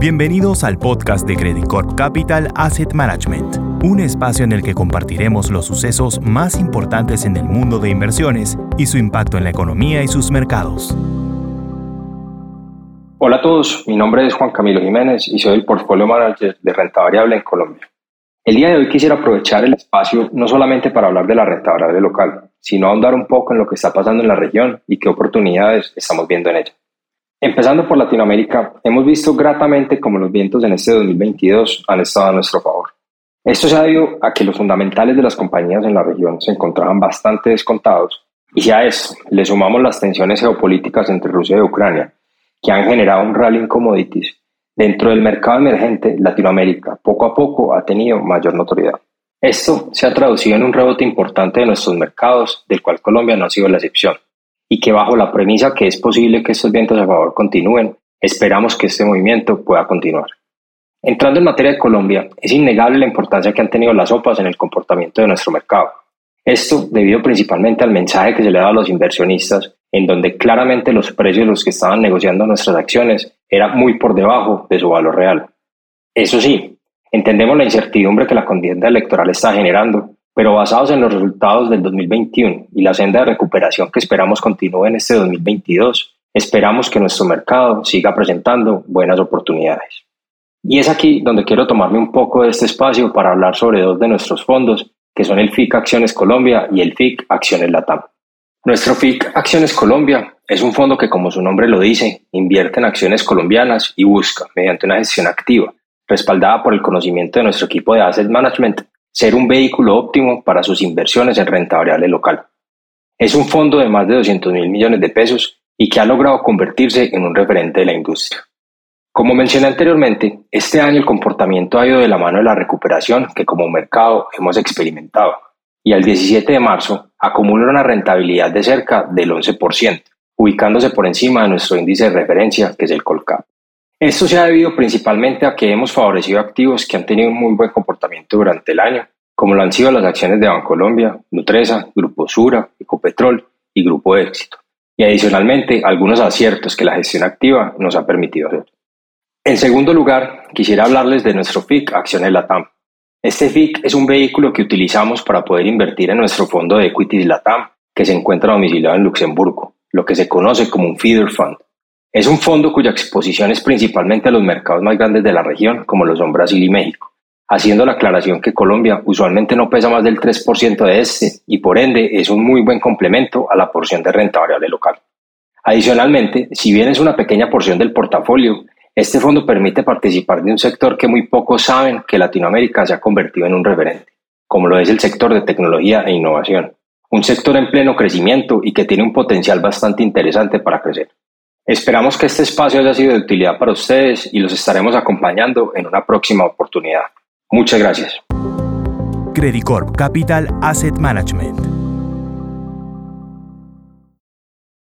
Bienvenidos al podcast de Credit Corp Capital Asset Management, un espacio en el que compartiremos los sucesos más importantes en el mundo de inversiones y su impacto en la economía y sus mercados. Hola a todos, mi nombre es Juan Camilo Jiménez y soy el Portfolio Manager de Renta Variable en Colombia. El día de hoy quisiera aprovechar el espacio no solamente para hablar de la renta variable local, sino ahondar un poco en lo que está pasando en la región y qué oportunidades estamos viendo en ella. Empezando por Latinoamérica, hemos visto gratamente cómo los vientos en este 2022 han estado a nuestro favor. Esto se ha debido a que los fundamentales de las compañías en la región se encontraban bastante descontados y si a eso le sumamos las tensiones geopolíticas entre Rusia y Ucrania, que han generado un rally en commodities, dentro del mercado emergente Latinoamérica poco a poco ha tenido mayor notoriedad. Esto se ha traducido en un rebote importante de nuestros mercados, del cual Colombia no ha sido la excepción y que bajo la premisa que es posible que estos vientos a favor continúen, esperamos que este movimiento pueda continuar. Entrando en materia de Colombia, es innegable la importancia que han tenido las OPAs en el comportamiento de nuestro mercado. Esto debido principalmente al mensaje que se le da a los inversionistas, en donde claramente los precios de los que estaban negociando nuestras acciones eran muy por debajo de su valor real. Eso sí, entendemos la incertidumbre que la contienda electoral está generando pero basados en los resultados del 2021 y la senda de recuperación que esperamos continúe en este 2022, esperamos que nuestro mercado siga presentando buenas oportunidades. Y es aquí donde quiero tomarme un poco de este espacio para hablar sobre dos de nuestros fondos, que son el FIC Acciones Colombia y el FIC Acciones Latam. Nuestro FIC Acciones Colombia es un fondo que, como su nombre lo dice, invierte en acciones colombianas y busca, mediante una gestión activa, respaldada por el conocimiento de nuestro equipo de Asset Management, ser un vehículo óptimo para sus inversiones en renta variable local. Es un fondo de más de 200 mil millones de pesos y que ha logrado convertirse en un referente de la industria. Como mencioné anteriormente, este año el comportamiento ha ido de la mano de la recuperación que como mercado hemos experimentado y al 17 de marzo acumula una rentabilidad de cerca del 11%, ubicándose por encima de nuestro índice de referencia que es el Colcap. Esto se ha debido principalmente a que hemos favorecido activos que han tenido un muy buen comportamiento durante el año, como lo han sido las acciones de Bancolombia, Nutresa, Grupo Sura, Ecopetrol y Grupo Éxito, y adicionalmente algunos aciertos que la gestión activa nos ha permitido hacer. En segundo lugar, quisiera hablarles de nuestro FIC Acciones Latam. Este FIC es un vehículo que utilizamos para poder invertir en nuestro fondo de Equities Latam, que se encuentra domiciliado en Luxemburgo, lo que se conoce como un feeder fund. Es un fondo cuya exposición es principalmente a los mercados más grandes de la región, como lo son Brasil y México, haciendo la aclaración que Colombia usualmente no pesa más del 3% de este y por ende es un muy buen complemento a la porción de renta variable local. Adicionalmente, si bien es una pequeña porción del portafolio, este fondo permite participar de un sector que muy pocos saben que Latinoamérica se ha convertido en un referente, como lo es el sector de tecnología e innovación, un sector en pleno crecimiento y que tiene un potencial bastante interesante para crecer. Esperamos que este espacio haya sido de utilidad para ustedes y los estaremos acompañando en una próxima oportunidad. Muchas gracias. Credit Corp Capital Asset Management